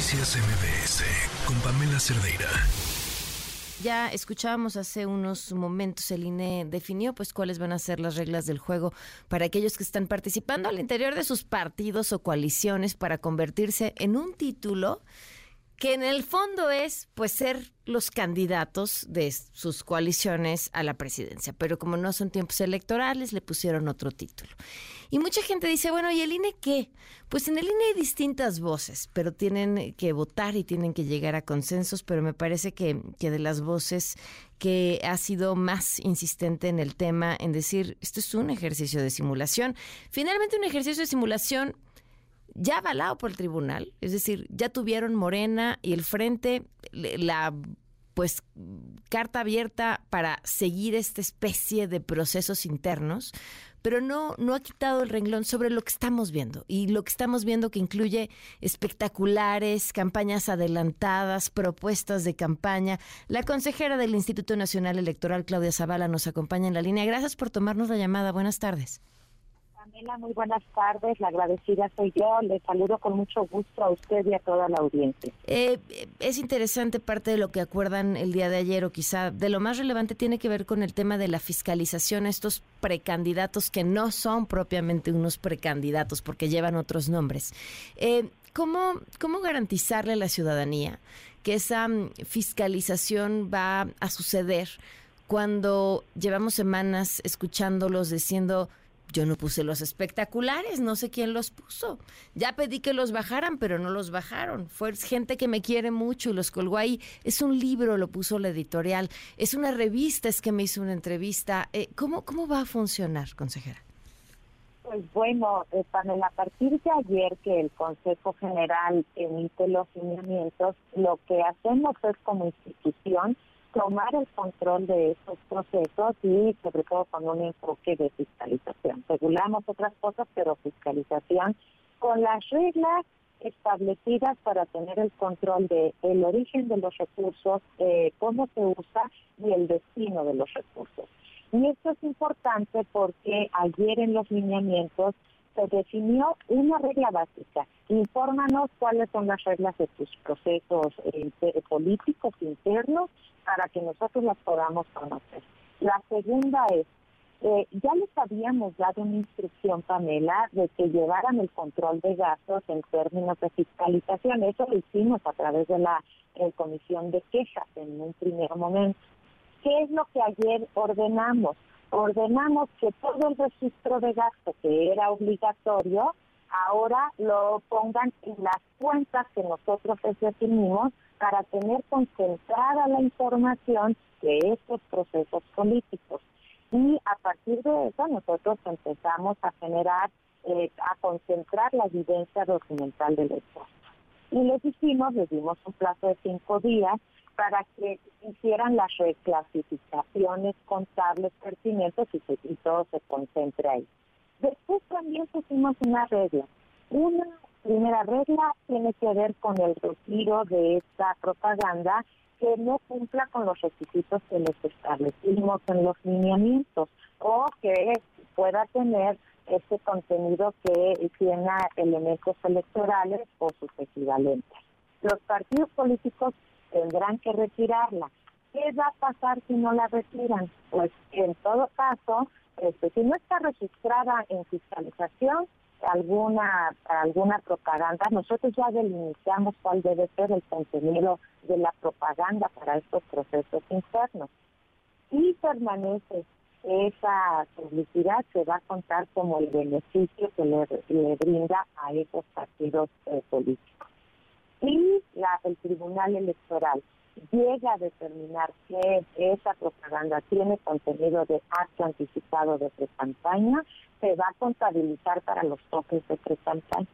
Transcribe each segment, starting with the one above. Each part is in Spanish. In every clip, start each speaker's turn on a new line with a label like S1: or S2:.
S1: Noticias MBS con Pamela Cerdeira.
S2: Ya escuchábamos hace unos momentos, el INE definió pues cuáles van a ser las reglas del juego para aquellos que están participando al interior de sus partidos o coaliciones para convertirse en un título que en el fondo es pues ser los candidatos de sus coaliciones a la presidencia, pero como no son tiempos electorales le pusieron otro título. Y mucha gente dice, bueno, ¿y el INE qué? Pues en el INE hay distintas voces, pero tienen que votar y tienen que llegar a consensos, pero me parece que, que de las voces que ha sido más insistente en el tema, en decir, esto es un ejercicio de simulación, finalmente un ejercicio de simulación ya avalado por el tribunal, es decir, ya tuvieron Morena y el Frente la pues carta abierta para seguir esta especie de procesos internos, pero no, no ha quitado el renglón sobre lo que estamos viendo. Y lo que estamos viendo que incluye espectaculares, campañas adelantadas, propuestas de campaña. La consejera del Instituto Nacional Electoral, Claudia Zavala, nos acompaña en la línea. Gracias por tomarnos la llamada. Buenas tardes.
S3: Pamela, muy buenas tardes. La agradecida soy yo. Le saludo con mucho gusto a usted y a toda la audiencia.
S2: Eh, es interesante parte de lo que acuerdan el día de ayer o quizá de lo más relevante tiene que ver con el tema de la fiscalización estos precandidatos que no son propiamente unos precandidatos porque llevan otros nombres. Eh, ¿cómo, ¿Cómo garantizarle a la ciudadanía que esa mm, fiscalización va a suceder cuando llevamos semanas escuchándolos diciendo yo no puse los espectaculares, no sé quién los puso. Ya pedí que los bajaran, pero no los bajaron. Fue gente que me quiere mucho y los colgó ahí. Es un libro, lo puso la editorial. Es una revista, es que me hizo una entrevista. Eh, ¿cómo, ¿Cómo va a funcionar, consejera?
S3: Pues bueno, eh, a partir de ayer que el Consejo General emite los lineamientos, lo que hacemos es como institución tomar el control de estos procesos y sobre todo con un enfoque de fiscalización. Regulamos otras cosas, pero fiscalización con las reglas establecidas para tener el control de el origen de los recursos, eh, cómo se usa y el destino de los recursos. Y esto es importante porque ayer en los lineamientos se definió una regla básica. Infórmanos cuáles son las reglas de tus procesos eh, políticos internos para que nosotros las podamos conocer. La segunda es, eh, ya les habíamos dado una instrucción, Pamela, de que llevaran el control de gastos en términos de fiscalización. Eso lo hicimos a través de la eh, comisión de quejas en un primer momento. ¿Qué es lo que ayer ordenamos? Ordenamos que todo el registro de gasto que era obligatorio, ahora lo pongan en las cuentas que nosotros definimos para tener concentrada la información de estos procesos políticos. Y a partir de eso nosotros empezamos a generar, eh, a concentrar la evidencia documental del Estado. Y les dijimos, les dimos un plazo de cinco días para que hicieran las reclasificaciones contables pertinentes y, y todo se concentre ahí. Después también pusimos una regla. Una primera regla tiene que ver con el retiro de esta propaganda que no cumpla con los requisitos que les establecimos en los lineamientos o que pueda tener este contenido que tiene elementos electorales o sus equivalentes. Los partidos políticos tendrán que retirarla. ¿Qué va a pasar si no la retiran? Pues en todo caso, este, si no está registrada en fiscalización, alguna alguna propaganda, nosotros ya delimitamos cuál debe ser el contenido de la propaganda para estos procesos internos. Y permanece esa publicidad, se va a contar como el beneficio que le, brinda a esos partidos eh, políticos. Y la, el Tribunal Electoral llega a determinar que esa propaganda tiene contenido de acto anticipado de pre-campaña, se va a contabilizar para los toques de pre-campaña.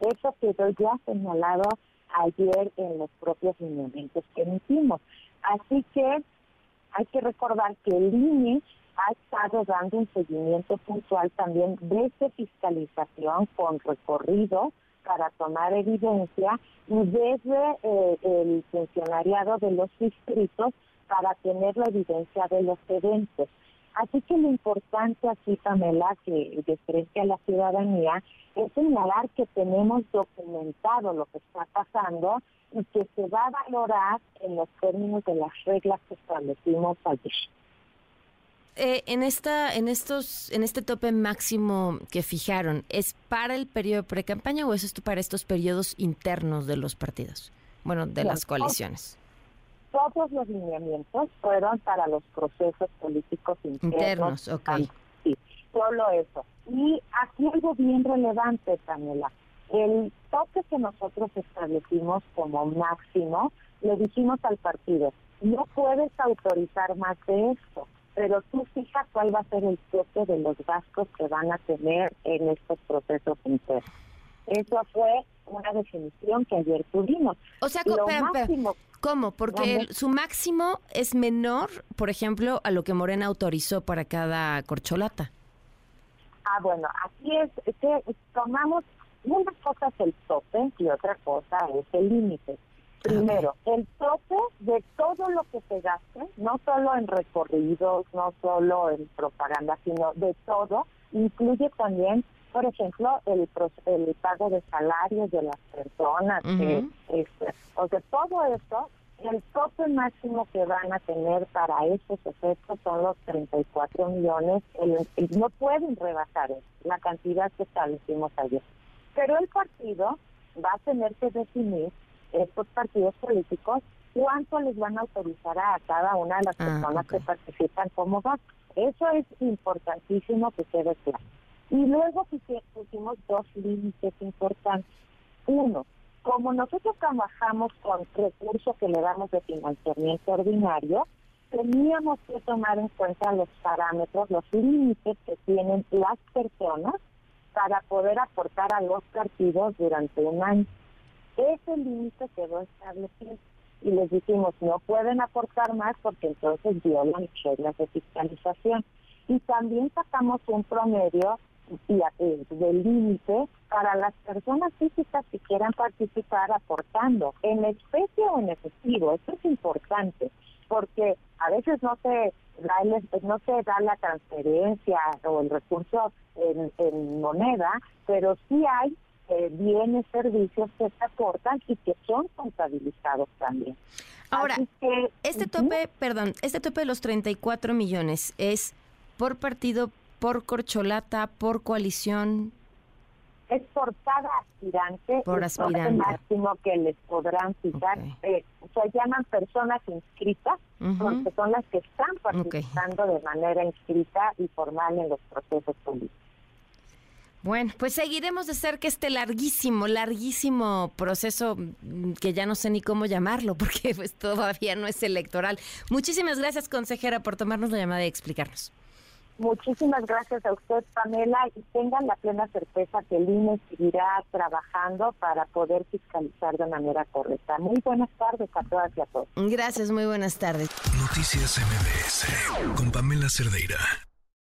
S3: Eso quedó ya señalado ayer en los propios lineamientos que emitimos. Así que hay que recordar que el INE ha estado dando un seguimiento puntual también desde fiscalización con recorrido para tomar evidencia y desde eh, el funcionariado de los distritos para tener la evidencia de los eventos. Así que lo importante aquí, Pamela, que de frente a la ciudadanía, es señalar que tenemos documentado lo que está pasando y que se va a valorar en los términos de las reglas que establecimos ayer.
S2: Eh, en esta, en estos, en este tope máximo que fijaron, ¿es para el periodo de pre-campaña o es esto para estos periodos internos de los partidos? Bueno, de las coaliciones.
S3: Todos los lineamientos fueron para los procesos políticos internos.
S2: Internos, ok.
S3: Sí, solo eso. Y aquí algo bien relevante, Camila. El tope que nosotros establecimos como máximo, le dijimos al partido, no puedes autorizar más de esto pero tú fijas cuál va a ser el tope de los gastos que van a tener en estos procesos internos. Eso fue una definición que ayer tuvimos.
S2: O sea, ¿cómo? Porque su máximo es menor, por ejemplo, a lo que Morena autorizó para cada corcholata.
S3: Ah, bueno, aquí es que tomamos, una cosa es el tope y otra cosa es el límite. Primero, el tope de todo lo que se gaste, no solo en recorridos, no solo en propaganda, sino de todo, incluye también, por ejemplo, el, el pago de salarios de las personas. Este, o sea, todo eso, el tope máximo que van a tener para esos efectos son los 34 millones. no pueden rebasar la cantidad que establecimos ayer. Pero el partido va a tener que definir estos partidos políticos cuánto les van a autorizar a cada una de las ah, personas que participan como gasto. Eso es importantísimo que quede claro. Y luego pusimos dos límites importantes. Uno, como nosotros trabajamos con recursos que le damos de financiamiento ordinario, teníamos que tomar en cuenta los parámetros, los límites que tienen las personas para poder aportar a los partidos durante un año. Ese límite quedó establecido y les dijimos no pueden aportar más porque entonces violan reglas de fiscalización. Y también sacamos un promedio del límite para las personas físicas que quieran participar aportando en especie o en efectivo. Esto es importante porque a veces no se da, no se da la transferencia o el recurso en moneda, pero sí hay bienes, servicios que se aportan y que son contabilizados también.
S2: Ahora, este tope, perdón, este tope de los 34 millones es por partido, por corcholata, por coalición.
S3: Es por cada aspirante.
S2: Por aspirante.
S3: máximo que les podrán citar. Eh, se llaman personas inscritas, porque son las que están participando de manera inscrita y formal en los procesos políticos.
S2: Bueno, pues seguiremos de cerca este larguísimo, larguísimo proceso mm, que ya no sé ni cómo llamarlo porque pues todavía no es electoral. Muchísimas gracias, consejera, por tomarnos la llamada y explicarnos.
S3: Muchísimas gracias a usted, Pamela, y tengan la plena certeza que el INE seguirá trabajando para poder fiscalizar de manera correcta. Muy buenas tardes a todas y a todos.
S2: Gracias, muy buenas tardes.
S1: Noticias MBS con Pamela Cerdeira.